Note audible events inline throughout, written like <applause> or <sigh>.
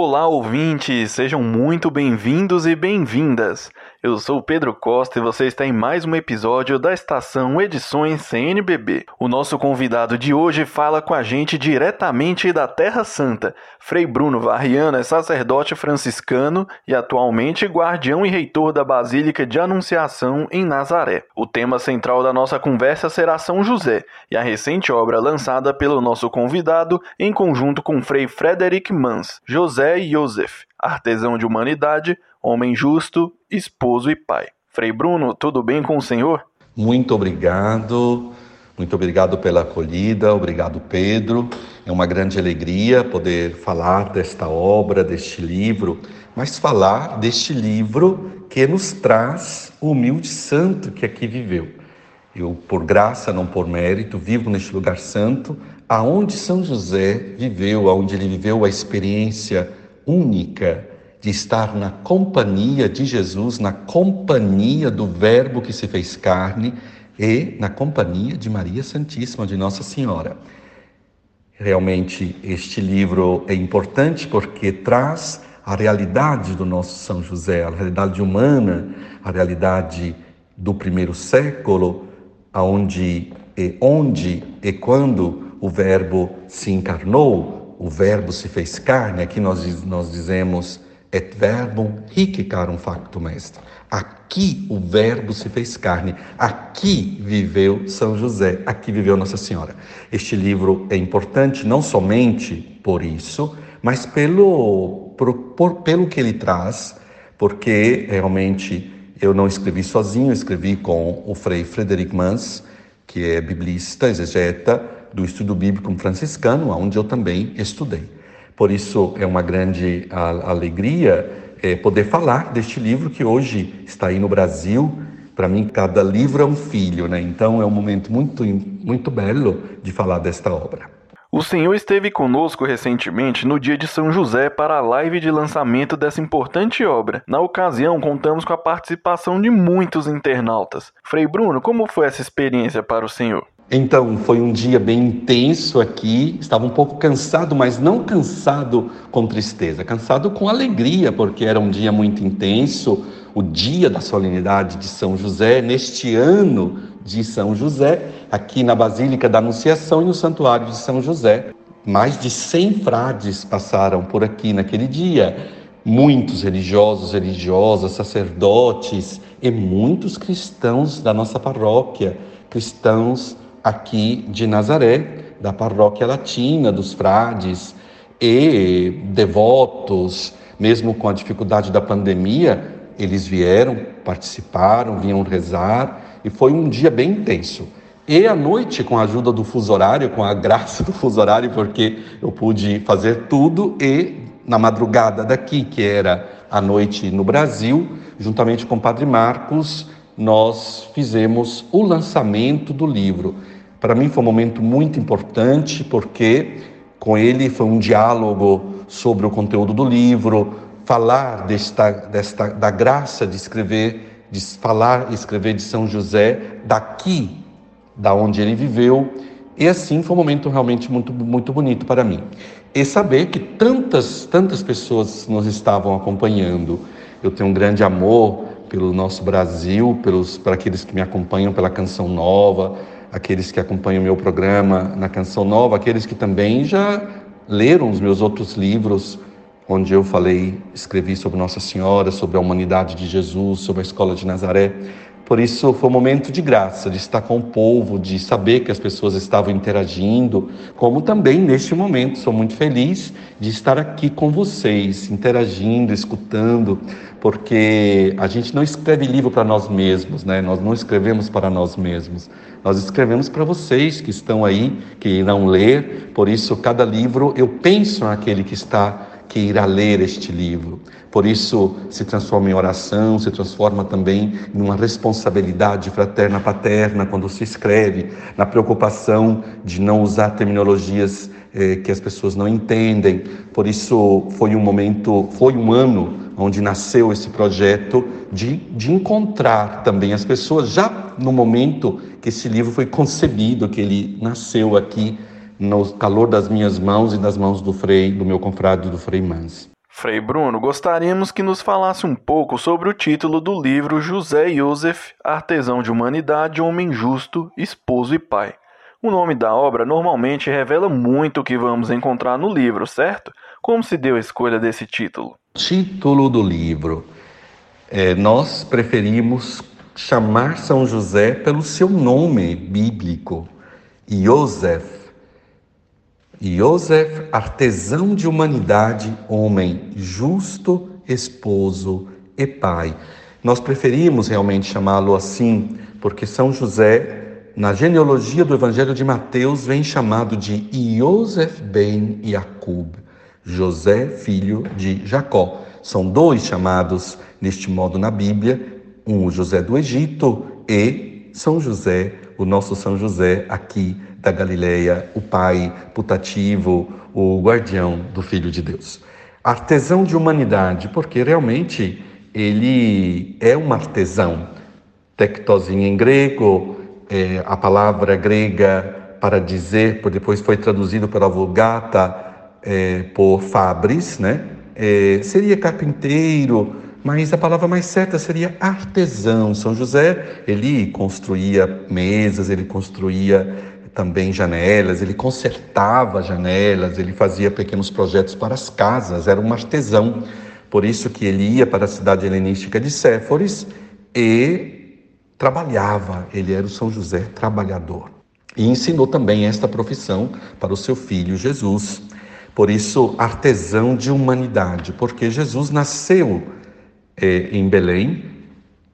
Olá, ouvintes! Sejam muito bem-vindos e bem-vindas. Eu sou Pedro Costa e você está em mais um episódio da estação Edições CNBB. O nosso convidado de hoje fala com a gente diretamente da Terra Santa. Frei Bruno Varriano é sacerdote franciscano e atualmente guardião e reitor da Basílica de Anunciação em Nazaré. O tema central da nossa conversa será São José e a recente obra lançada pelo nosso convidado em conjunto com Frei Frederic Mans, José Joseph, artesão de humanidade, homem justo, esposo e pai. Frei Bruno, tudo bem com o senhor? Muito obrigado, muito obrigado pela acolhida, obrigado Pedro. É uma grande alegria poder falar desta obra, deste livro, mas falar deste livro que nos traz o humilde santo que aqui viveu. Eu, por graça, não por mérito, vivo neste lugar santo, aonde São José viveu, aonde ele viveu a experiência única de estar na companhia de Jesus, na companhia do Verbo que se fez carne e na companhia de Maria Santíssima, de Nossa Senhora. Realmente, este livro é importante porque traz a realidade do nosso São José, a realidade humana, a realidade do primeiro século, aonde onde e quando o Verbo se encarnou, o Verbo se fez carne. Aqui nós, nós dizemos et verbum hic carum factum est. Aqui o verbo se fez carne, aqui viveu São José, aqui viveu Nossa Senhora. Este livro é importante não somente por isso, mas pelo, por, por, pelo que ele traz, porque realmente eu não escrevi sozinho, escrevi com o Frei Frederic Mans, que é biblista, exegeta do estudo bíblico franciscano, onde eu também estudei. Por isso é uma grande alegria é, poder falar deste livro que hoje está aí no Brasil. Para mim, cada livro é um filho, né? Então é um momento muito, muito belo de falar desta obra. O senhor esteve conosco recentemente no dia de São José para a live de lançamento dessa importante obra. Na ocasião, contamos com a participação de muitos internautas. Frei Bruno, como foi essa experiência para o senhor? Então, foi um dia bem intenso aqui. Estava um pouco cansado, mas não cansado com tristeza, cansado com alegria, porque era um dia muito intenso o dia da solenidade de São José, neste ano de São José, aqui na Basílica da Anunciação e no Santuário de São José. Mais de 100 frades passaram por aqui naquele dia. Muitos religiosos, religiosas, sacerdotes e muitos cristãos da nossa paróquia, cristãos aqui de Nazaré, da paróquia latina, dos frades e devotos, mesmo com a dificuldade da pandemia, eles vieram, participaram, vinham rezar e foi um dia bem intenso. E à noite, com a ajuda do fuso horário, com a graça do fuso horário, porque eu pude fazer tudo, e na madrugada daqui, que era a noite no Brasil, juntamente com o Padre Marcos, nós fizemos o lançamento do livro. Para mim foi um momento muito importante, porque com ele foi um diálogo sobre o conteúdo do livro, falar desta, desta, da graça de escrever, de falar e escrever de São José daqui, da onde ele viveu, e assim foi um momento realmente muito, muito bonito para mim. E saber que tantas, tantas pessoas nos estavam acompanhando. Eu tenho um grande amor pelo nosso Brasil, pelos, para aqueles que me acompanham pela Canção Nova, aqueles que acompanham o meu programa na Canção Nova, aqueles que também já leram os meus outros livros, onde eu falei, escrevi sobre Nossa Senhora, sobre a humanidade de Jesus, sobre a escola de Nazaré. Por isso foi um momento de graça, de estar com o povo, de saber que as pessoas estavam interagindo, como também neste momento sou muito feliz de estar aqui com vocês, interagindo, escutando, porque a gente não escreve livro para nós mesmos, né? Nós não escrevemos para nós mesmos. Nós escrevemos para vocês que estão aí, que irão ler. Por isso, cada livro eu penso naquele que está que irá ler este livro. Por isso, se transforma em oração, se transforma também em uma responsabilidade fraterna paterna quando se escreve, na preocupação de não usar terminologias eh, que as pessoas não entendem. Por isso, foi um momento, foi um ano onde nasceu esse projeto de, de encontrar também as pessoas, já no momento que esse livro foi concebido, que ele nasceu aqui no calor das minhas mãos e das mãos do Frei, do meu confrade do Frei Mans. Frei Bruno, gostaríamos que nos falasse um pouco sobre o título do livro José Joseph, Artesão de Humanidade, Homem Justo, Esposo e Pai. O nome da obra normalmente revela muito o que vamos encontrar no livro, certo? Como se deu a escolha desse título? Título do livro. É, nós preferimos chamar São José pelo seu nome bíblico, Joseph. Joseph, artesão de humanidade, homem justo, esposo e pai. Nós preferimos realmente chamá-lo assim, porque São José, na genealogia do Evangelho de Mateus, vem chamado de Joseph ben Jacob, José, filho de Jacó. São dois chamados neste modo na Bíblia, um José do Egito e São José, o nosso São José aqui da Galileia, o pai putativo, o guardião do Filho de Deus. Artesão de humanidade, porque realmente ele é um artesão. Tectozinho em grego, é, a palavra grega para dizer, depois foi traduzido pela Vulgata é, por Fabris, né? É, seria carpinteiro, mas a palavra mais certa seria artesão. São José, ele construía mesas, ele construía também janelas, ele consertava janelas, ele fazia pequenos projetos para as casas, era um artesão. Por isso que ele ia para a cidade helenística de Séforis e trabalhava, ele era o São José trabalhador. E ensinou também esta profissão para o seu filho Jesus. Por isso, artesão de humanidade, porque Jesus nasceu é, em Belém,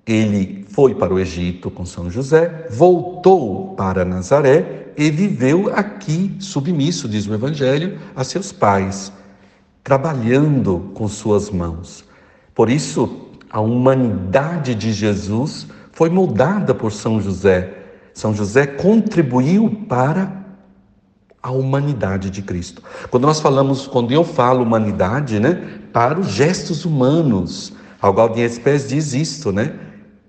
ele foi para o Egito com São José, voltou para Nazaré e viveu aqui submisso, diz o Evangelho, a seus pais, trabalhando com suas mãos. Por isso, a humanidade de Jesus foi moldada por São José. São José contribuiu para a humanidade de Cristo. Quando nós falamos, quando eu falo humanidade, né, para os gestos humanos, Algaldian Espés diz isto, né?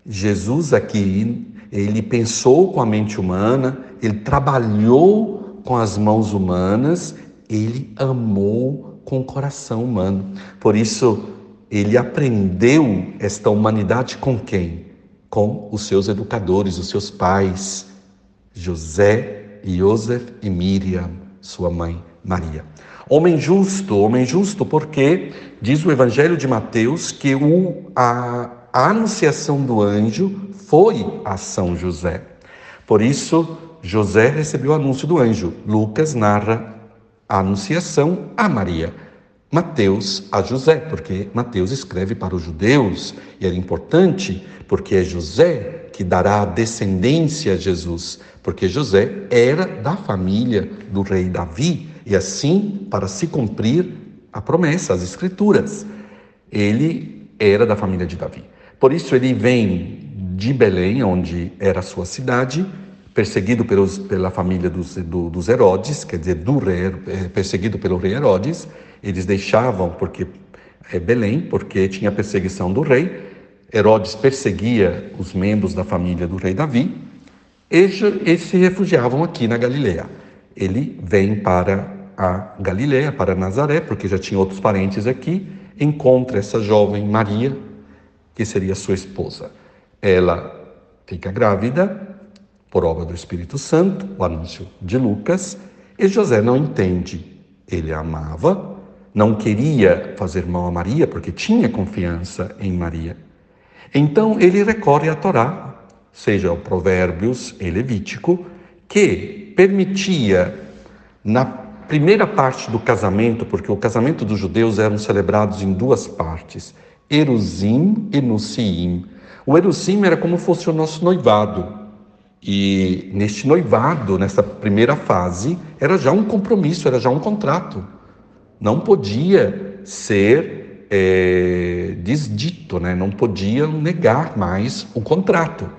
Jesus aqui ele pensou com a mente humana, ele trabalhou com as mãos humanas, ele amou com o coração humano. Por isso, ele aprendeu esta humanidade com quem? Com os seus educadores, os seus pais, José, Joseph e Miriam, sua mãe Maria. Homem justo, homem justo, porque diz o Evangelho de Mateus que o, a, a anunciação do anjo foi a São José. Por isso, José recebeu o anúncio do anjo. Lucas narra a anunciação a Maria. Mateus a José, porque Mateus escreve para os judeus e era importante porque é José que dará descendência a Jesus, porque José era da família do rei Davi e assim para se cumprir a promessa, as escrituras. Ele era da família de Davi. Por isso ele vem de Belém, onde era a sua cidade, perseguido pelos, pela família dos, do, dos Herodes, quer dizer, do rei, é, perseguido pelo rei Herodes. Eles deixavam porque é, Belém, porque tinha perseguição do rei. Herodes perseguia os membros da família do rei Davi. Eles, eles se refugiavam aqui na Galileia. Ele vem para a Galileia, para Nazaré, porque já tinha outros parentes aqui, encontra essa jovem Maria, que seria sua esposa. Ela fica grávida por obra do Espírito Santo, o anúncio de Lucas, e José não entende. Ele a amava, não queria fazer mal a Maria, porque tinha confiança em Maria. Então ele recorre à Torá, seja o Provérbios e Levítico, que permitia, na primeira parte do casamento, porque o casamento dos judeus eram celebrados em duas partes, Erusim e Nuciim. O Erusim era como fosse o nosso noivado. E neste noivado, nessa primeira fase, era já um compromisso, era já um contrato. Não podia ser é, desdito, né? não podia negar mais o contrato.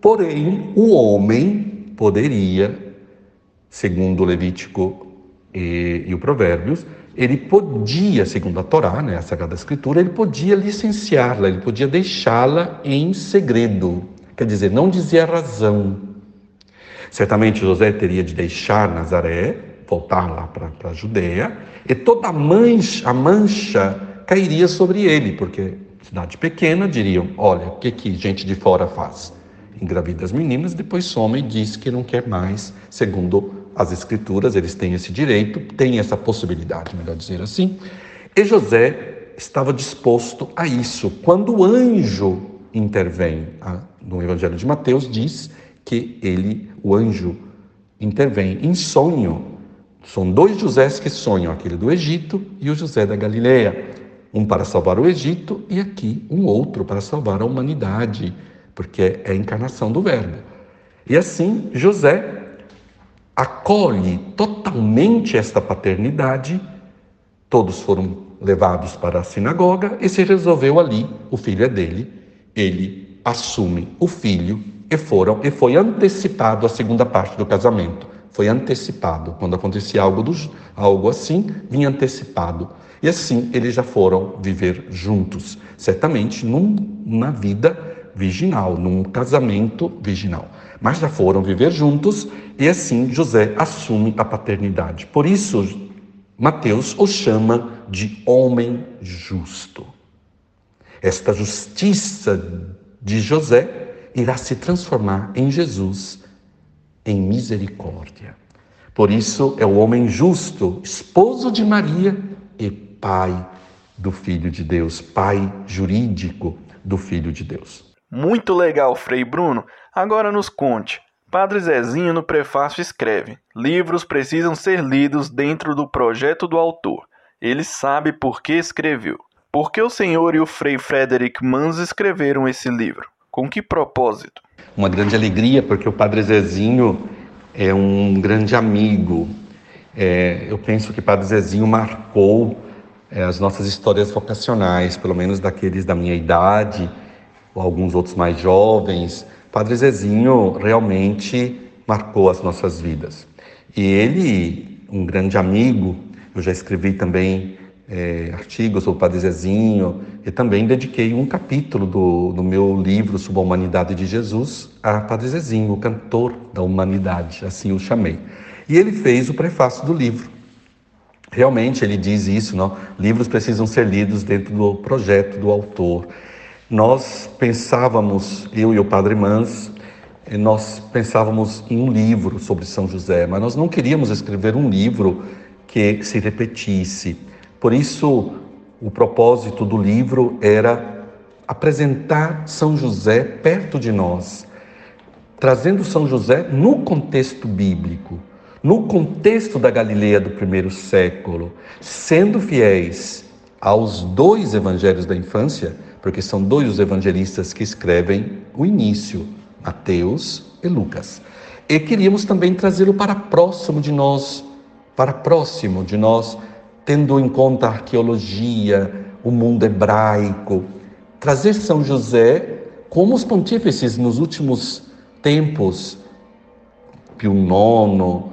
Porém, o homem poderia, segundo Levítico e, e o Provérbios, ele podia, segundo a Torá, né, a Sagrada Escritura, ele podia licenciá-la, ele podia deixá-la em segredo. Quer dizer, não dizia a razão. Certamente José teria de deixar Nazaré, voltar lá para a Judéia, e toda a mancha, a mancha cairia sobre ele, porque cidade pequena diriam: olha, o que, que gente de fora faz? Engravida as meninas, depois some e diz que não quer mais, segundo as escrituras, eles têm esse direito, têm essa possibilidade, melhor dizer assim. E José estava disposto a isso. Quando o anjo intervém, no Evangelho de Mateus diz que ele, o anjo, intervém em sonho. São dois Josés que sonham, aquele do Egito e o José da Galileia. Um para salvar o Egito e aqui um outro para salvar a humanidade, porque é a encarnação do Verbo. E assim, José acolhe totalmente esta paternidade. Todos foram levados para a sinagoga e se resolveu ali, o filho é dele, ele assume o filho e foram e foi antecipado a segunda parte do casamento. Foi antecipado. Quando acontecia algo, do, algo assim, vinha antecipado. E assim eles já foram viver juntos, certamente num, numa vida virginal, num casamento virginal. Mas já foram viver juntos e assim José assume a paternidade. Por isso, Mateus o chama de homem justo. Esta justiça de José irá se transformar em Jesus, em misericórdia. Por isso é o homem justo, esposo de Maria e pai do Filho de Deus, pai jurídico do Filho de Deus. Muito legal, Frei Bruno. Agora nos conte. Padre Zezinho no prefácio escreve: Livros precisam ser lidos dentro do projeto do autor. Ele sabe por que escreveu. Por que o senhor e o Frei Frederick Mans escreveram esse livro? Com que propósito? Uma grande alegria, porque o Padre Zezinho é um grande amigo. É, eu penso que Padre Zezinho marcou é, as nossas histórias vocacionais, pelo menos daqueles da minha idade, alguns outros mais jovens. Padre Zezinho realmente marcou as nossas vidas. E ele, um grande amigo, eu já escrevi também é, artigos sobre o Padre Zezinho, e também dediquei um capítulo do, do meu livro sobre a humanidade de Jesus a Padre Zezinho, o cantor da humanidade, assim o chamei. E ele fez o prefácio do livro. Realmente ele diz isso, não? livros precisam ser lidos dentro do projeto do autor. Nós pensávamos, eu e o Padre Mans, eh, nós pensávamos em um livro sobre São José, mas nós não queríamos escrever um livro que se repetisse. Por isso, o propósito do livro era apresentar São José perto de nós, trazendo São José no contexto bíblico, no contexto da Galileia do primeiro século, sendo fiéis aos dois evangelhos da infância, porque são dois os evangelistas que escrevem o início, Mateus e Lucas. E queríamos também trazê-lo para próximo de nós, para próximo de nós, tendo em conta a arqueologia, o mundo hebraico, trazer São José como os pontífices nos últimos tempos, Pio IX,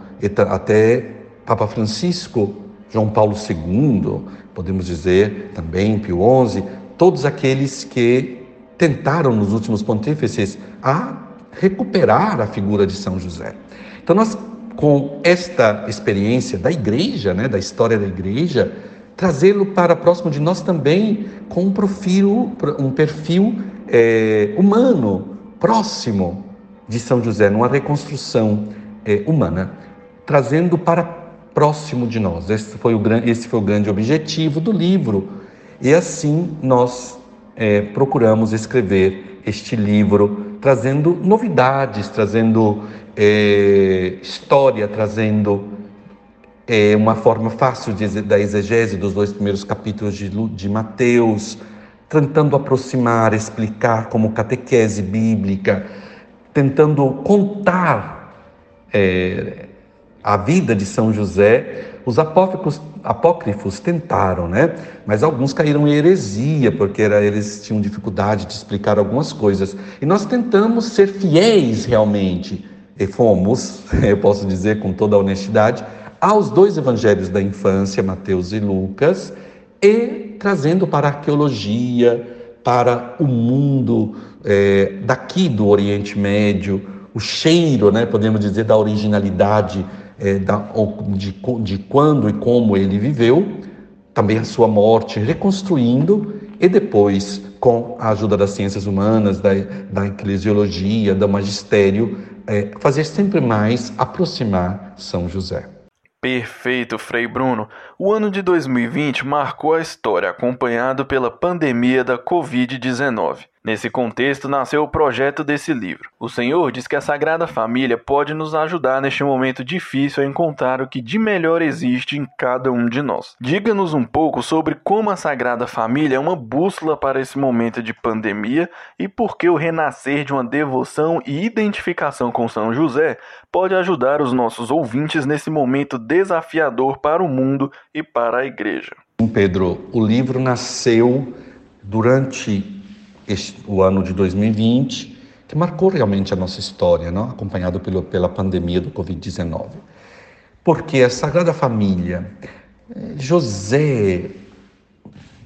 até Papa Francisco, João Paulo II, podemos dizer também Pio XI, todos aqueles que tentaram nos últimos pontífices a recuperar a figura de São José. Então nós com esta experiência da igreja, né, da história da igreja, trazê-lo para próximo de nós também com um perfil, um perfil é, humano, próximo de São José, numa reconstrução é, humana, trazendo para próximo de nós. Esse foi o, esse foi o grande objetivo do livro. E assim nós é, procuramos escrever este livro, trazendo novidades, trazendo é, história, trazendo é, uma forma fácil de, da exegese dos dois primeiros capítulos de, de Mateus, tentando aproximar, explicar como catequese bíblica, tentando contar é, a vida de São José. Os apócrifos, apócrifos tentaram, né? Mas alguns caíram em heresia, porque era, eles tinham dificuldade de explicar algumas coisas. E nós tentamos ser fiéis realmente e fomos, <laughs> eu posso dizer com toda a honestidade, aos dois evangelhos da infância, Mateus e Lucas, e trazendo para a arqueologia, para o mundo é, daqui do Oriente Médio, o cheiro, né, podemos dizer, da originalidade é, da, de, de quando e como ele viveu, também a sua morte, reconstruindo e depois, com a ajuda das ciências humanas, da, da eclesiologia, do magistério, é, fazer sempre mais aproximar São José. Perfeito, Frei Bruno. O ano de 2020 marcou a história, acompanhado pela pandemia da Covid-19. Nesse contexto nasceu o projeto desse livro. O Senhor diz que a Sagrada Família pode nos ajudar neste momento difícil a encontrar o que de melhor existe em cada um de nós. Diga-nos um pouco sobre como a Sagrada Família é uma bússola para esse momento de pandemia e por que o renascer de uma devoção e identificação com São José pode ajudar os nossos ouvintes nesse momento desafiador para o mundo e para a Igreja. Pedro, o livro nasceu durante este, o ano de 2020, que marcou realmente a nossa história, não? acompanhado pelo, pela pandemia do Covid-19. Porque a Sagrada Família, eh, José,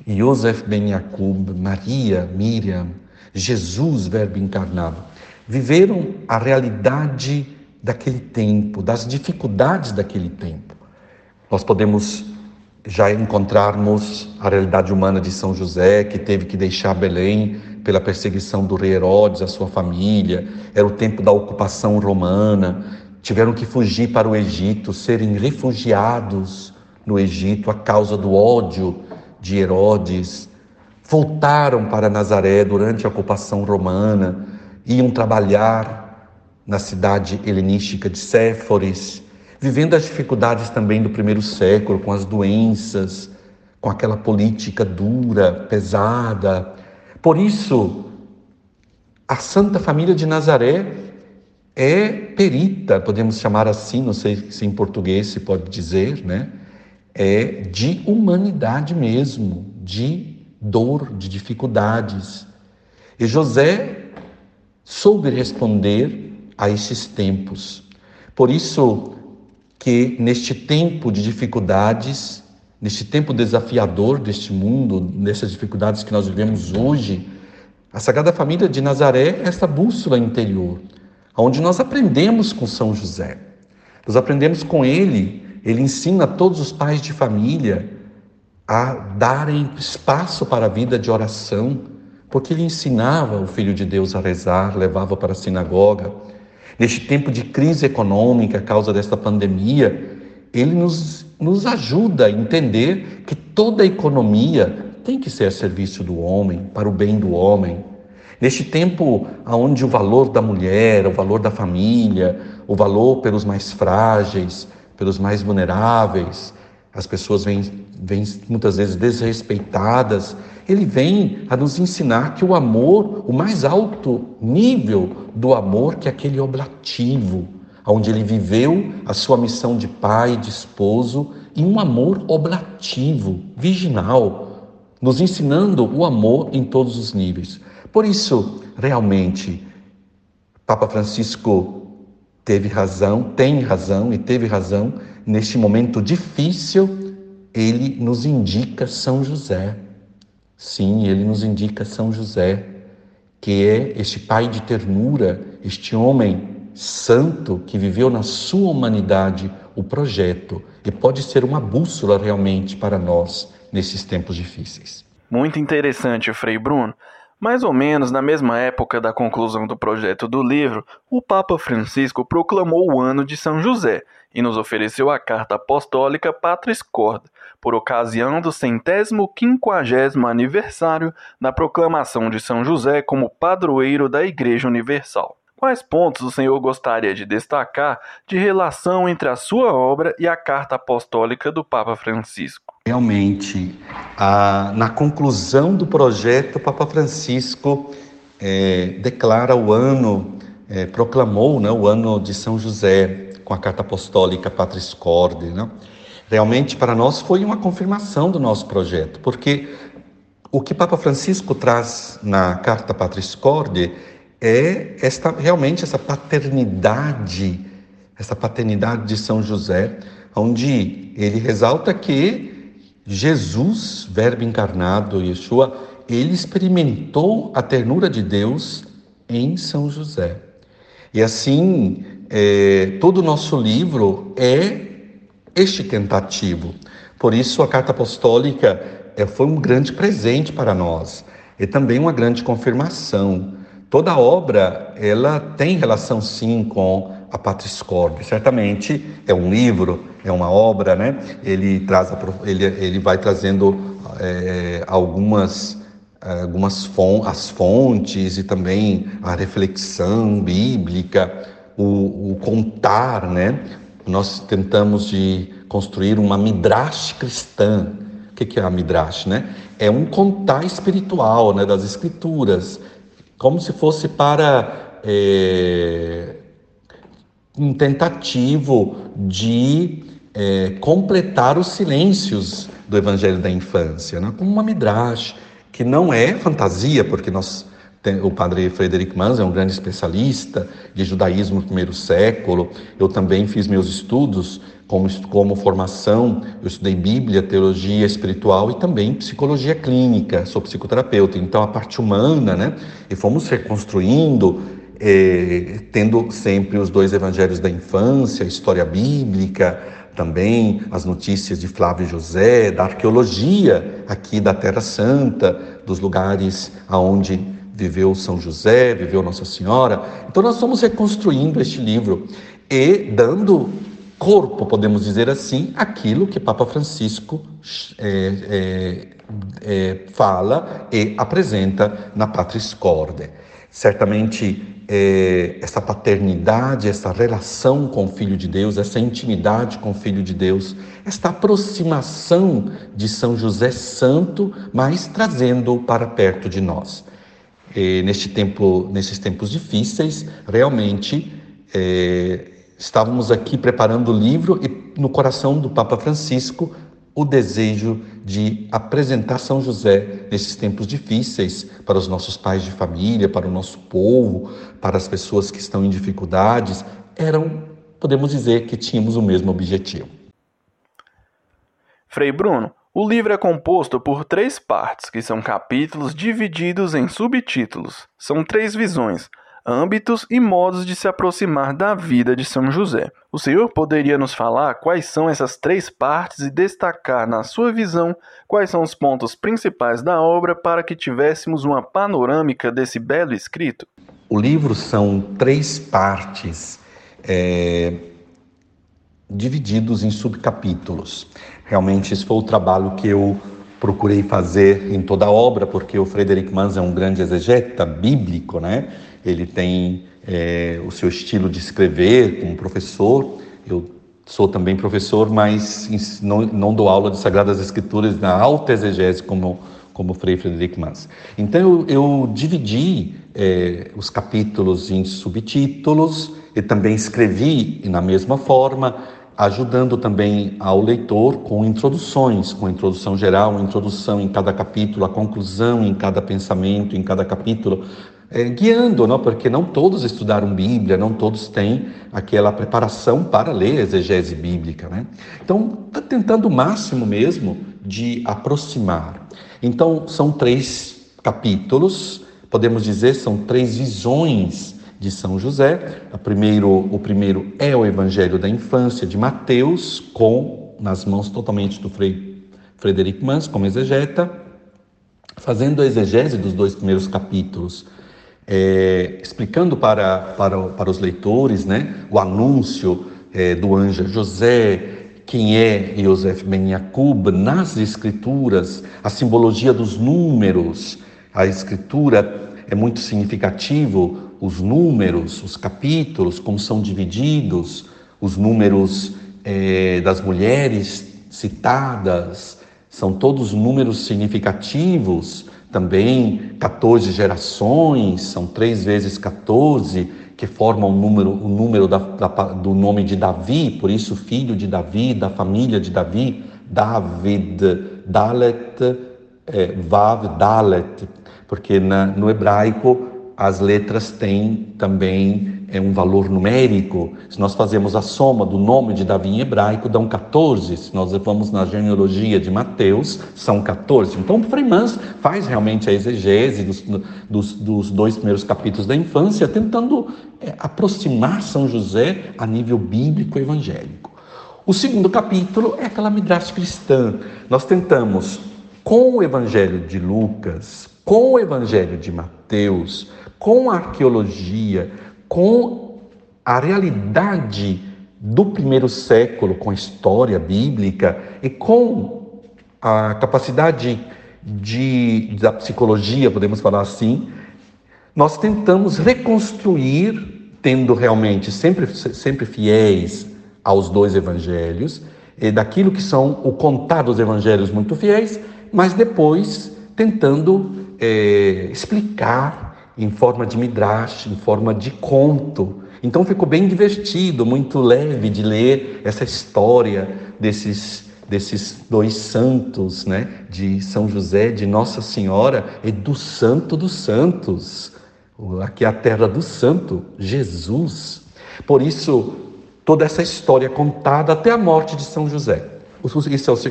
Joseph Ben Jacob, Maria, Miriam, Jesus, Verbo encarnado, viveram a realidade daquele tempo, das dificuldades daquele tempo. Nós podemos já encontrarmos a realidade humana de São José, que teve que deixar Belém pela perseguição do rei Herodes, a sua família, era o tempo da ocupação romana, tiveram que fugir para o Egito, serem refugiados no Egito a causa do ódio de Herodes. Voltaram para Nazaré durante a ocupação romana, iam trabalhar na cidade helenística de Séforis, vivendo as dificuldades também do primeiro século, com as doenças, com aquela política dura, pesada, por isso, a Santa Família de Nazaré é perita, podemos chamar assim, não sei se em português se pode dizer, né? É de humanidade mesmo, de dor, de dificuldades. E José soube responder a esses tempos. Por isso que neste tempo de dificuldades, neste tempo desafiador deste mundo, nessas dificuldades que nós vivemos hoje, a Sagrada Família de Nazaré é essa bússola interior, onde nós aprendemos com São José. Nós aprendemos com ele, ele ensina todos os pais de família a darem espaço para a vida de oração, porque ele ensinava o Filho de Deus a rezar, levava para a sinagoga. Neste tempo de crise econômica, a causa desta pandemia, ele nos, nos ajuda a entender que toda economia tem que ser a serviço do homem, para o bem do homem. Neste tempo onde o valor da mulher, o valor da família, o valor pelos mais frágeis, pelos mais vulneráveis, as pessoas vêm, vêm muitas vezes desrespeitadas, ele vem a nos ensinar que o amor, o mais alto nível do amor, que é aquele oblativo, onde ele viveu a sua missão de pai, de esposo, em um amor oblativo, virginal, nos ensinando o amor em todos os níveis. Por isso, realmente, Papa Francisco teve razão, tem razão e teve razão, neste momento difícil, ele nos indica São José. Sim, ele nos indica São José, que é este pai de ternura, este homem santo que viveu na sua humanidade o projeto e pode ser uma bússola realmente para nós nesses tempos difíceis. Muito interessante, Frei Bruno. Mais ou menos na mesma época da conclusão do projeto do livro, o Papa Francisco proclamou o ano de São José e nos ofereceu a carta apostólica Patris Corda, por ocasião do centésimo quinquagésimo aniversário da proclamação de São José como padroeiro da Igreja Universal. Quais pontos o senhor gostaria de destacar de relação entre a sua obra e a carta apostólica do Papa Francisco? Realmente, a, na conclusão do projeto, o Papa Francisco é, declara o ano, é, proclamou né, o ano de São José com a carta apostólica Patris Corde. Né? Realmente, para nós, foi uma confirmação do nosso projeto, porque o que Papa Francisco traz na carta Patris Corde é esta realmente essa paternidade, essa paternidade de São José, onde ele ressalta que Jesus, Verbo encarnado, Yeshua, ele experimentou a ternura de Deus em São José. E assim, é, todo o nosso livro é este tentativo. Por isso, a carta apostólica é, foi um grande presente para nós e também uma grande confirmação. Toda obra ela tem relação sim com a Patris Corde. Certamente é um livro, é uma obra, né? Ele traz, ele, ele vai trazendo é, algumas algumas fon as fontes e também a reflexão bíblica, o, o contar, né? Nós tentamos de construir uma midrash cristã. O que é a midrash, né? É um contar espiritual, né, das escrituras, como se fosse para é, um tentativo de é, completar os silêncios do Evangelho da infância, né? como uma midrash que não é fantasia, porque nós tem, o padre Frederic Mans é um grande especialista de judaísmo no primeiro século. Eu também fiz meus estudos como, como formação, eu estudei Bíblia, teologia espiritual e também psicologia clínica, sou psicoterapeuta. Então, a parte humana, né? E fomos reconstruindo, eh, tendo sempre os dois evangelhos da infância, história bíblica, também as notícias de Flávio José, da arqueologia aqui da Terra Santa, dos lugares aonde viveu São José, viveu Nossa Senhora. Então nós estamos reconstruindo este livro e dando corpo, podemos dizer assim, aquilo que Papa Francisco é, é, é, fala e apresenta na Patris Corde. Certamente é, essa paternidade, essa relação com o Filho de Deus, essa intimidade com o Filho de Deus, esta aproximação de São José Santo, mas trazendo para perto de nós. E neste tempo, nesses tempos difíceis, realmente é, estávamos aqui preparando o livro e no coração do Papa Francisco o desejo de apresentar São José nesses tempos difíceis para os nossos pais de família, para o nosso povo, para as pessoas que estão em dificuldades, eram, podemos dizer, que tínhamos o mesmo objetivo. Frei Bruno, o livro é composto por três partes, que são capítulos divididos em subtítulos. São três visões, âmbitos e modos de se aproximar da vida de São José. O senhor poderia nos falar quais são essas três partes e destacar, na sua visão, quais são os pontos principais da obra para que tivéssemos uma panorâmica desse belo escrito? O livro são três partes. É, divididos em subcapítulos. Realmente, esse foi o trabalho que eu procurei fazer em toda a obra, porque o Frederic Mans é um grande exegeta bíblico, né? ele tem é, o seu estilo de escrever como professor. Eu sou também professor, mas não, não dou aula de Sagradas Escrituras na alta exegese como como Frei Frederic Mans. Então eu, eu dividi é, os capítulos em subtítulos e também escrevi na mesma forma, ajudando também ao leitor com introduções, com introdução geral, introdução em cada capítulo, a conclusão em cada pensamento, em cada capítulo, é, guiando, não? porque não todos estudaram Bíblia, não todos têm aquela preparação para ler a exegese bíblica. Né? Então, está tentando o máximo mesmo de aproximar. Então, são três capítulos, podemos dizer, são três visões de São José. Primeiro, o primeiro é o Evangelho da Infância de Mateus, com nas mãos totalmente do Frei Frederic Mans, como exegeta, fazendo a exegese dos dois primeiros capítulos é, explicando para, para, para os leitores né, o anúncio é, do anjo José, quem é Yosef Ben Yakub nas escrituras, a simbologia dos números, a escritura é muito significativo, os números, os capítulos, como são divididos, os números é, das mulheres citadas, são todos números significativos também 14 gerações, são três vezes 14, que formam o número, o número da, da, do nome de Davi, por isso filho de Davi, da família de Davi, David, Dalet, é, Vav, Dalet, porque na, no hebraico as letras têm também é um valor numérico. Se nós fazemos a soma do nome de Davi em hebraico, dão 14. Se nós vamos na genealogia de Mateus, são 14. Então, Freimans faz realmente a exegese dos, dos, dos dois primeiros capítulos da infância, tentando é, aproximar São José a nível bíblico evangélico. O segundo capítulo é aquela midrash cristã. Nós tentamos, com o evangelho de Lucas, com o evangelho de Mateus, com a arqueologia, com a realidade do primeiro século, com a história bíblica e com a capacidade de, da psicologia, podemos falar assim, nós tentamos reconstruir, tendo realmente sempre, sempre fiéis aos dois evangelhos, daquilo que são o contar dos evangelhos muito fiéis, mas depois tentando é, explicar em forma de midrash, em forma de conto. Então ficou bem divertido, muito leve de ler essa história desses desses dois santos, né, de São José, de Nossa Senhora e do Santo dos Santos. Aqui é a terra do Santo, Jesus. Por isso, toda essa história contada até a morte de São José.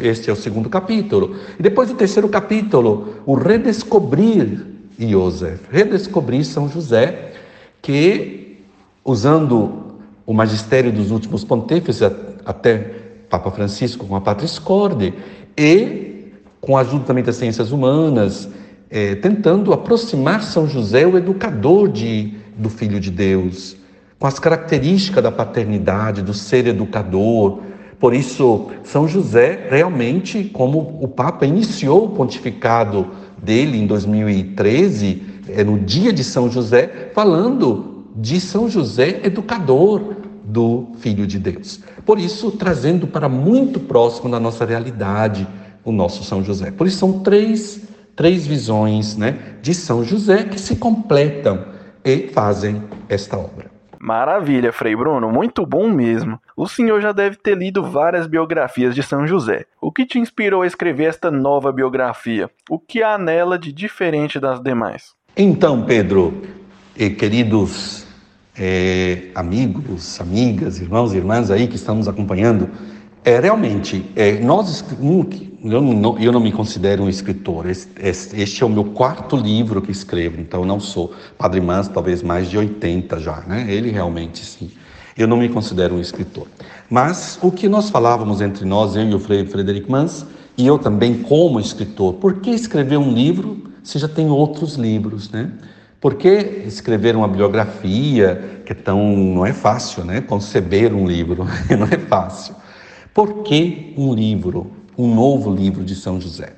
Este é, o, segundo capítulo. E depois o terceiro capítulo, o redescobrir Joseph. Redescobrir São José, que, usando o magistério dos últimos pontífices, até Papa Francisco com a Patris Corde, e com a ajuda também das ciências humanas, é, tentando aproximar São José, o educador de, do Filho de Deus, com as características da paternidade, do ser educador. Por isso, São José, realmente, como o Papa iniciou o pontificado dele em 2013, é no dia de São José, falando de São José educador do Filho de Deus. Por isso, trazendo para muito próximo da nossa realidade o nosso São José. Por isso, são três, três visões né, de São José que se completam e fazem esta obra. Maravilha, Frei Bruno, muito bom mesmo. O senhor já deve ter lido várias biografias de São José. O que te inspirou a escrever esta nova biografia? O que há nela de diferente das demais? Então, Pedro, e queridos é, amigos, amigas, irmãos e irmãs aí que estamos acompanhando, é realmente, é, nós, eu não, eu não me considero um escritor. Este, este, é o meu quarto livro que escrevo, então eu não sou. Padre Mans, talvez mais de 80 já, né? Ele realmente sim. Eu não me considero um escritor. Mas o que nós falávamos entre nós, eu e o Frederic Mans, e eu também como escritor, por que escrever um livro se já tem outros livros, né? Por que escrever uma biografia que é tão não é fácil, né? Conceber um livro <laughs> não é fácil. Por que um livro? um novo livro de São José.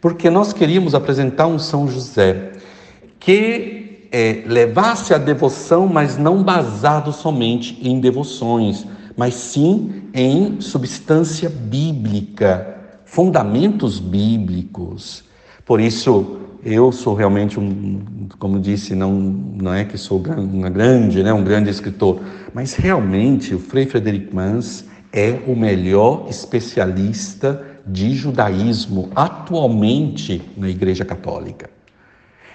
Porque nós queríamos apresentar um São José que é, levasse a devoção, mas não basado somente em devoções, mas sim em substância bíblica, fundamentos bíblicos. Por isso, eu sou realmente um, como disse, não, não é que sou uma grande, né, um grande escritor, mas realmente o Frei Frederic Mans é o melhor especialista de judaísmo atualmente na Igreja Católica.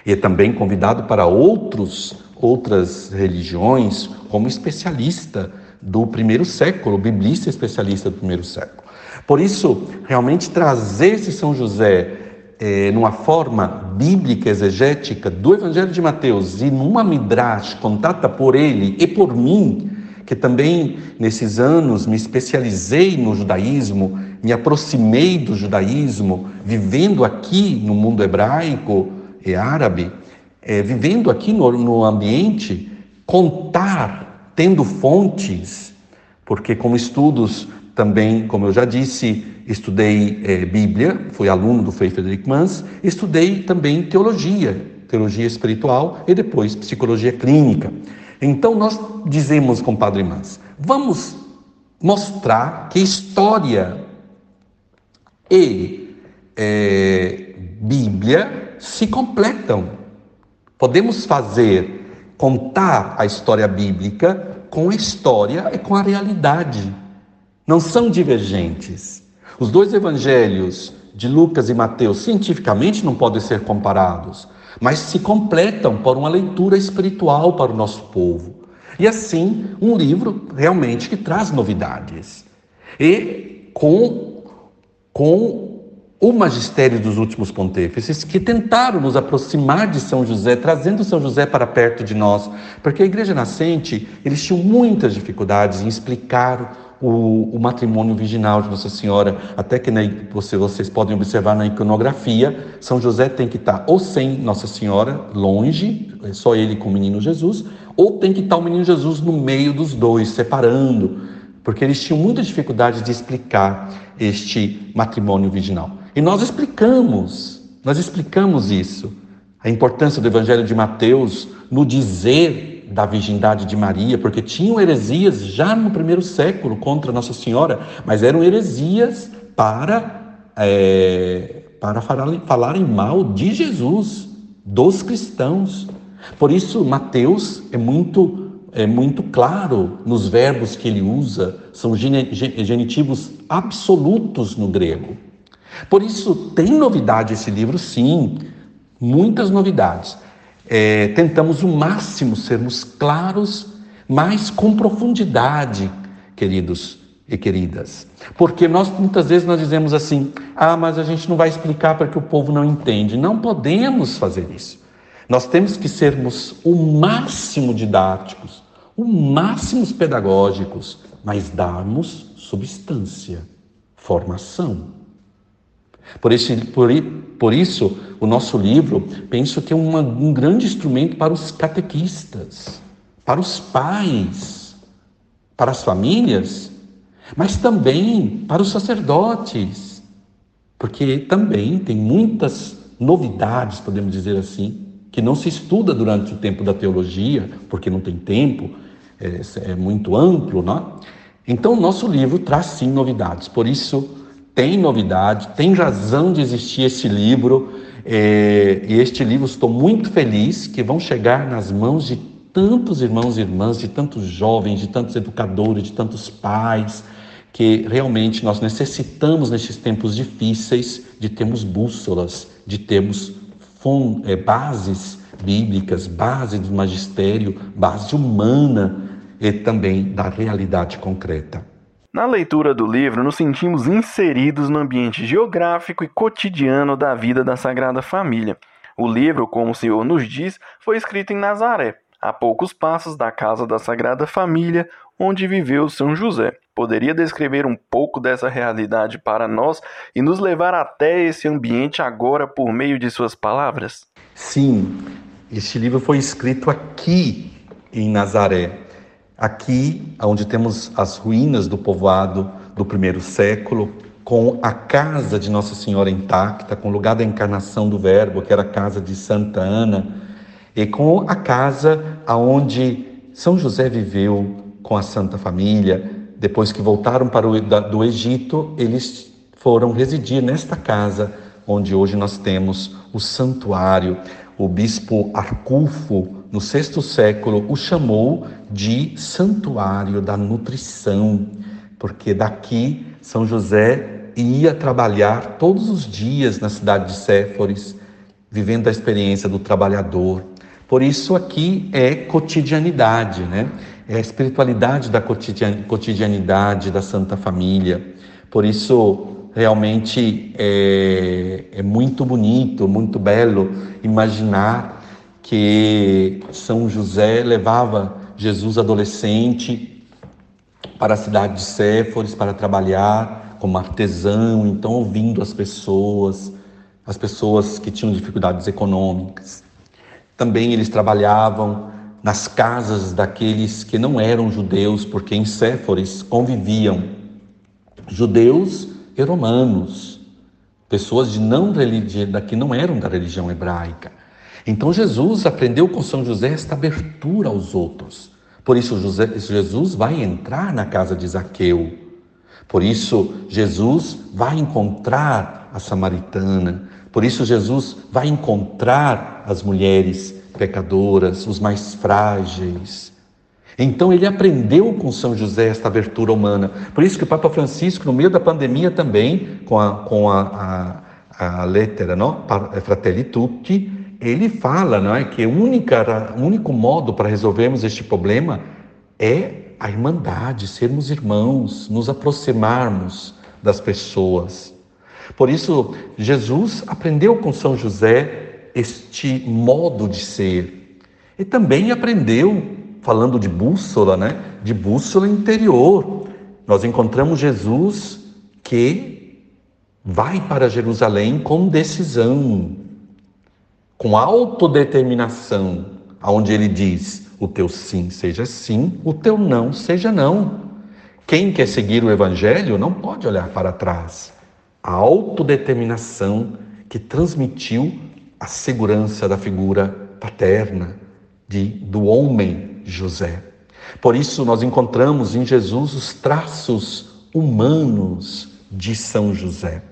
E é também convidado para outros, outras religiões como especialista do primeiro século, biblista especialista do primeiro século. Por isso, realmente trazer esse São José é, numa forma bíblica, exegética do Evangelho de Mateus e numa midrash contada por ele e por mim, que também nesses anos me especializei no judaísmo, me aproximei do judaísmo, vivendo aqui no mundo hebraico e árabe, é, vivendo aqui no, no ambiente, contar, tendo fontes, porque como estudos também, como eu já disse, estudei é, Bíblia, fui aluno do Frei Frederic Mans, estudei também teologia, teologia espiritual e depois psicologia clínica. Então nós dizemos com o Padre Mans, vamos mostrar que história e é, Bíblia se completam. Podemos fazer, contar a história bíblica com a história e com a realidade. Não são divergentes. Os dois evangelhos de Lucas e Mateus cientificamente não podem ser comparados, mas se completam por uma leitura espiritual para o nosso povo. E assim, um livro realmente que traz novidades. E com, com o magistério dos últimos pontífices que tentaram nos aproximar de São José, trazendo São José para perto de nós, porque a igreja nascente, eles tinham muitas dificuldades em explicar o, o matrimônio virginal de Nossa Senhora, até que na, você, vocês podem observar na iconografia, São José tem que estar ou sem Nossa Senhora, longe, é só ele com o menino Jesus, ou tem que estar o menino Jesus no meio dos dois, separando, porque eles tinham muita dificuldade de explicar este matrimônio virginal. E nós explicamos, nós explicamos isso. A importância do Evangelho de Mateus no dizer da virgindade de Maria, porque tinham heresias já no primeiro século contra Nossa Senhora, mas eram heresias para, é, para falarem mal de Jesus, dos cristãos. Por isso, Mateus é muito é muito claro nos verbos que ele usa, são genitivos absolutos no grego. Por isso, tem novidade esse livro, sim, muitas novidades. É, tentamos o máximo sermos claros, mas com profundidade, queridos e queridas. Porque nós muitas vezes nós dizemos assim: "Ah, mas a gente não vai explicar porque o povo não entende". Não podemos fazer isso. Nós temos que sermos o máximo didáticos, o máximo pedagógicos, mas darmos substância, formação. Por, esse, por, por isso, o nosso livro, penso que é uma, um grande instrumento para os catequistas, para os pais, para as famílias, mas também para os sacerdotes, porque também tem muitas novidades, podemos dizer assim, que não se estuda durante o tempo da teologia, porque não tem tempo, é, é muito amplo, não? Então, o nosso livro traz sim novidades, por isso tem novidade, tem razão de existir esse livro. É, e este livro estou muito feliz que vão chegar nas mãos de tantos irmãos e irmãs, de tantos jovens, de tantos educadores, de tantos pais, que realmente nós necessitamos nesses tempos difíceis de termos bússolas, de termos é, bases bíblicas, base do magistério, base humana e também da realidade concreta. Na leitura do livro, nos sentimos inseridos no ambiente geográfico e cotidiano da vida da Sagrada Família. O livro, como o Senhor nos diz, foi escrito em Nazaré, a poucos passos da casa da Sagrada Família, onde viveu São José. Poderia descrever um pouco dessa realidade para nós e nos levar até esse ambiente agora por meio de suas palavras? Sim, este livro foi escrito aqui em Nazaré, Aqui, onde temos as ruínas do povoado do primeiro século, com a casa de Nossa Senhora intacta, com o lugar da encarnação do Verbo, que era a casa de Santa Ana, e com a casa aonde São José viveu com a Santa Família. Depois que voltaram para o do Egito, eles foram residir nesta casa, onde hoje nós temos o santuário. O bispo Arculfo no sexto século, o chamou de santuário da nutrição, porque daqui São José ia trabalhar todos os dias na cidade de Séforis, vivendo a experiência do trabalhador. Por isso aqui é cotidianidade, né? É a espiritualidade da cotidianidade da Santa Família. Por isso realmente é, é muito bonito, muito belo imaginar que São José levava Jesus adolescente para a cidade de Séforis para trabalhar como artesão, então ouvindo as pessoas, as pessoas que tinham dificuldades econômicas. Também eles trabalhavam nas casas daqueles que não eram judeus, porque em Séforis conviviam judeus e romanos, pessoas de não religião, que não eram da religião hebraica. Então Jesus aprendeu com São José esta abertura aos outros. Por isso José, Jesus vai entrar na casa de Zaqueu. Por isso Jesus vai encontrar a samaritana. Por isso Jesus vai encontrar as mulheres pecadoras, os mais frágeis. Então ele aprendeu com São José esta abertura humana. Por isso que o Papa Francisco, no meio da pandemia também, com a, com a, a, a lettera, no? Fratelli Tutti, ele fala não é, que o único modo para resolvermos este problema é a irmandade, sermos irmãos, nos aproximarmos das pessoas. Por isso, Jesus aprendeu com São José este modo de ser. E também aprendeu, falando de bússola, né? De bússola interior. Nós encontramos Jesus que vai para Jerusalém com decisão, com autodeterminação, aonde ele diz: o teu sim seja sim, o teu não seja não. Quem quer seguir o evangelho não pode olhar para trás a autodeterminação que transmitiu a segurança da figura paterna de, do homem José. Por isso, nós encontramos em Jesus os traços humanos de São José.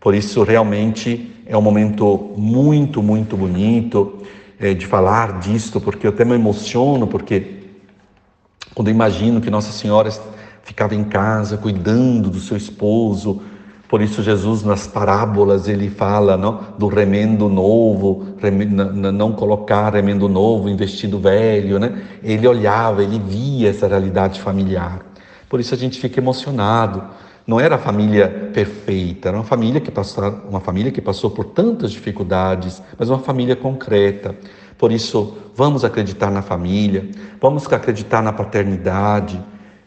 Por isso, realmente é um momento muito, muito bonito é, de falar disto, porque eu até me emociono, porque quando imagino que Nossa Senhora ficava em casa cuidando do seu esposo, por isso Jesus nas parábolas ele fala não, do remendo novo, remendo, não colocar remendo novo em vestido velho, né? Ele olhava, ele via essa realidade familiar. Por isso a gente fica emocionado. Não era a família perfeita, era uma família que passou, uma família que passou por tantas dificuldades, mas uma família concreta. Por isso, vamos acreditar na família, vamos acreditar na paternidade,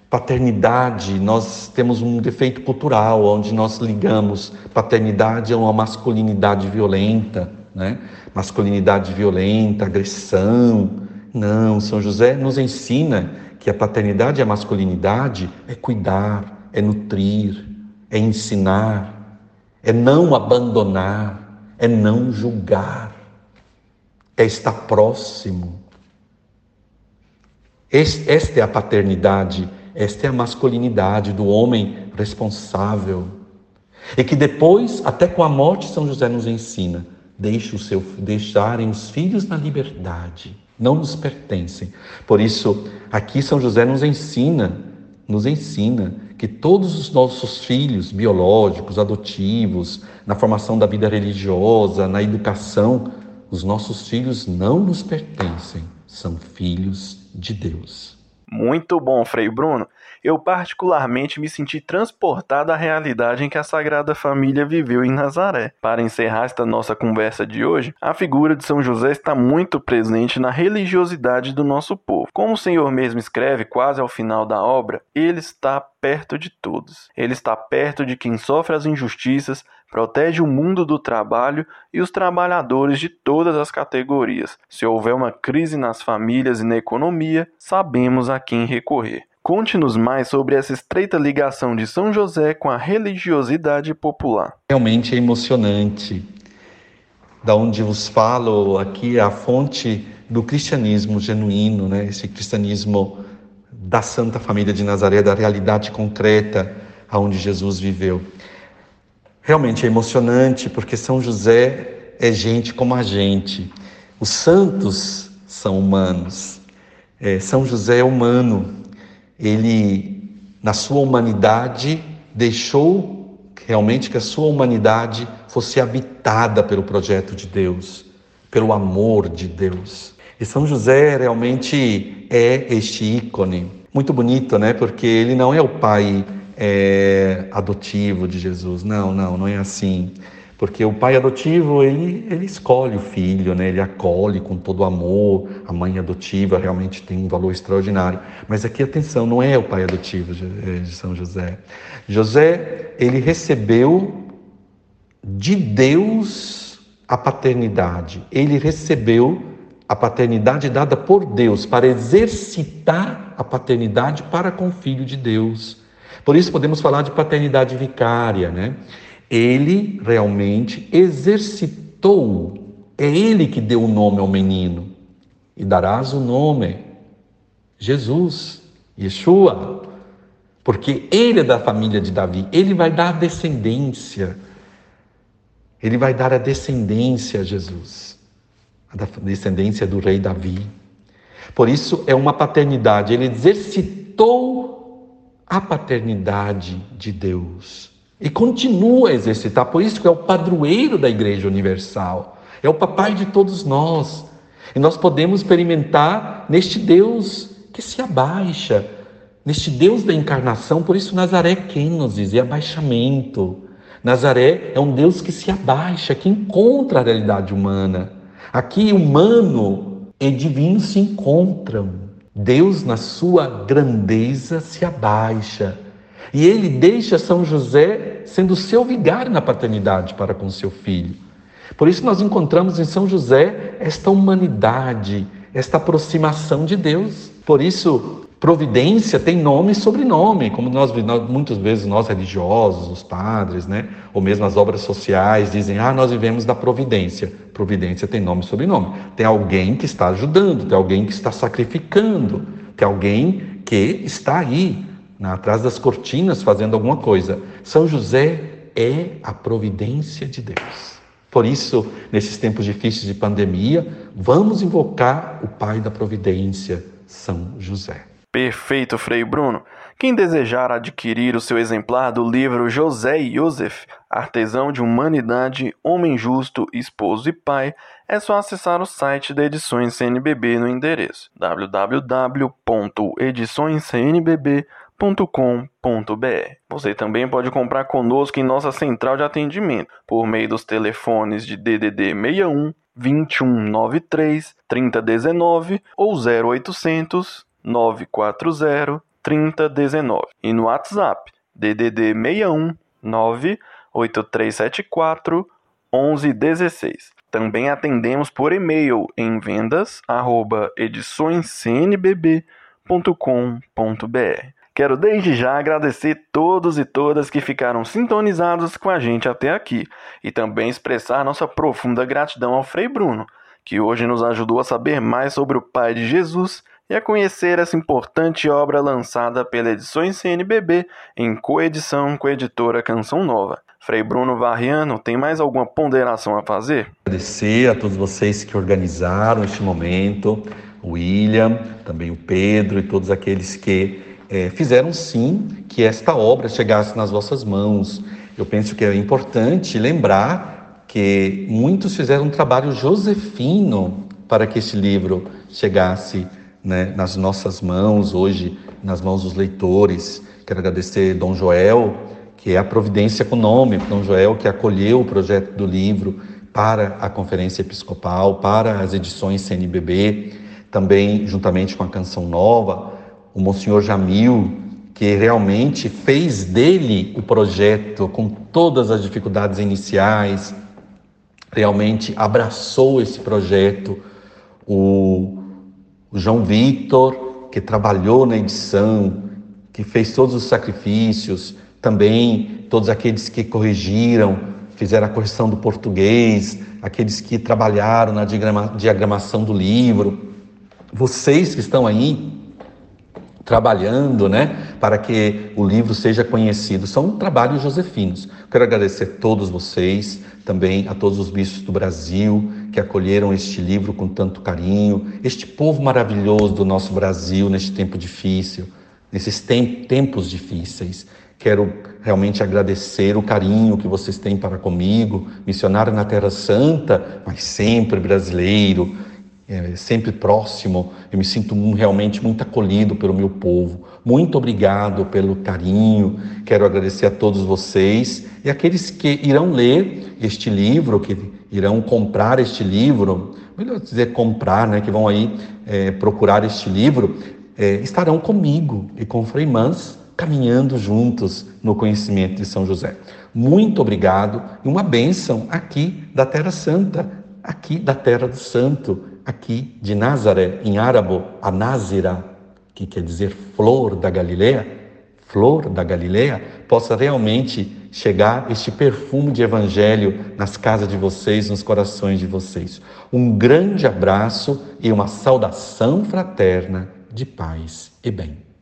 Paternidade, nós temos um defeito cultural, onde nós ligamos paternidade a uma masculinidade violenta, né? Masculinidade violenta, agressão. Não, São José nos ensina que a paternidade e a masculinidade é cuidar, é nutrir, é ensinar, é não abandonar, é não julgar, é estar próximo. Esta é a paternidade esta é a masculinidade do homem responsável. E que depois, até com a morte, São José nos ensina: deixe o seu, deixarem os filhos na liberdade, não nos pertencem. Por isso, aqui São José nos ensina, nos ensina que todos os nossos filhos biológicos, adotivos, na formação da vida religiosa, na educação, os nossos filhos não nos pertencem, são filhos de Deus. Muito bom, Frei Bruno. Eu particularmente me senti transportado à realidade em que a Sagrada Família viveu em Nazaré. Para encerrar esta nossa conversa de hoje, a figura de São José está muito presente na religiosidade do nosso povo. Como o Senhor mesmo escreve quase ao final da obra, ele está perto de todos. Ele está perto de quem sofre as injustiças, protege o mundo do trabalho e os trabalhadores de todas as categorias. Se houver uma crise nas famílias e na economia, sabemos a quem recorrer. Conte-nos mais sobre essa estreita ligação de São José com a religiosidade popular. Realmente é emocionante. Da onde vos falo aqui a fonte do cristianismo genuíno, né? Esse cristianismo da Santa Família de Nazaré, da realidade concreta aonde Jesus viveu. Realmente é emocionante porque São José é gente como a gente. Os santos são humanos. É, São José é humano. Ele, na sua humanidade, deixou realmente que a sua humanidade fosse habitada pelo projeto de Deus, pelo amor de Deus. E São José realmente é este ícone. Muito bonito, né? Porque ele não é o pai é, adotivo de Jesus. Não, não, não é assim. Porque o pai adotivo, ele, ele escolhe o filho, né? ele acolhe com todo amor. A mãe adotiva realmente tem um valor extraordinário. Mas aqui, atenção, não é o pai adotivo é, de São José. José, ele recebeu de Deus a paternidade. Ele recebeu a paternidade dada por Deus para exercitar a paternidade para com o filho de Deus. Por isso podemos falar de paternidade vicária, né? Ele realmente exercitou, é ele que deu o nome ao menino. E darás o nome Jesus, Yeshua, porque ele é da família de Davi, ele vai dar a descendência. Ele vai dar a descendência a Jesus, a descendência do rei Davi. Por isso é uma paternidade, ele exercitou a paternidade de Deus. E continua a exercitar, por isso que é o padroeiro da Igreja Universal, é o papai de todos nós. E nós podemos experimentar neste Deus que se abaixa, neste Deus da encarnação, por isso Nazaré é kenosis, é abaixamento. Nazaré é um Deus que se abaixa, que encontra a realidade humana. Aqui, humano e divino se encontram. Deus, na sua grandeza, se abaixa. E ele deixa São José sendo seu vigário na paternidade para com seu filho. Por isso, nós encontramos em São José esta humanidade, esta aproximação de Deus. Por isso, providência tem nome e sobrenome, como nós, muitas vezes nós religiosos, os padres, né, ou mesmo as obras sociais dizem: "Ah, nós vivemos da providência". Providência tem nome e sobrenome. Tem alguém que está ajudando, tem alguém que está sacrificando, tem alguém que está aí, atrás das cortinas fazendo alguma coisa. São José é a providência de Deus. Por isso, nesses tempos difíceis de pandemia, vamos invocar o Pai da Providência, São José. Perfeito, Frei Bruno. Quem desejar adquirir o seu exemplar do livro José e Joseph, Artesão de Humanidade, Homem Justo, Esposo e Pai, é só acessar o site da Edições CNBB no endereço www.ediçõescnbb.com.br. Você também pode comprar conosco em nossa central de atendimento por meio dos telefones de DDD 61 2193 3019 ou 0800 940 3019 e no WhatsApp DDD 61 98374 1116. Também atendemos por e-mail em vendas arroba ediçõescnbb.com.br. Quero desde já agradecer todos e todas que ficaram sintonizados com a gente até aqui e também expressar nossa profunda gratidão ao Frei Bruno, que hoje nos ajudou a saber mais sobre o Pai de Jesus e a conhecer essa importante obra lançada pela Edições CNBB em coedição com a editora Canção Nova. Frei Bruno Varriano, tem mais alguma ponderação a fazer? Agradecer a todos vocês que organizaram este momento, o William, também o Pedro e todos aqueles que é, fizeram sim que esta obra chegasse nas vossas mãos. Eu penso que é importante lembrar que muitos fizeram um trabalho josefino para que este livro chegasse né, nas nossas mãos, hoje nas mãos dos leitores. Quero agradecer Dom Joel, que é a providência econômica, Dom Joel que acolheu o projeto do livro para a Conferência Episcopal, para as edições CNBB, também juntamente com a Canção Nova, o Monsenhor Jamil, que realmente fez dele o projeto com todas as dificuldades iniciais, realmente abraçou esse projeto, o o João Victor, que trabalhou na edição, que fez todos os sacrifícios, também todos aqueles que corrigiram, fizeram a correção do português, aqueles que trabalharam na diagrama, diagramação do livro, vocês que estão aí trabalhando, né, para que o livro seja conhecido. São trabalhos josefinos. Quero agradecer a todos vocês, também a todos os bispos do Brasil que acolheram este livro com tanto carinho, este povo maravilhoso do nosso Brasil neste tempo difícil, nesses tem tempos difíceis. Quero realmente agradecer o carinho que vocês têm para comigo, missionário na Terra Santa, mas sempre brasileiro, é, sempre próximo. Eu me sinto realmente muito acolhido pelo meu povo. Muito obrigado pelo carinho. Quero agradecer a todos vocês e aqueles que irão ler este livro, que irão comprar este livro, melhor dizer comprar, né, que vão aí é, procurar este livro, é, estarão comigo e com Frei Mans caminhando juntos no conhecimento de São José. Muito obrigado e uma bênção aqui da Terra Santa, aqui da Terra do Santo, aqui de Nazaré, em árabe, a Nazira, que quer dizer flor da Galileia, flor da Galileia, possa realmente chegar este perfume de evangelho nas casas de vocês, nos corações de vocês. Um grande abraço e uma saudação fraterna de paz e bem.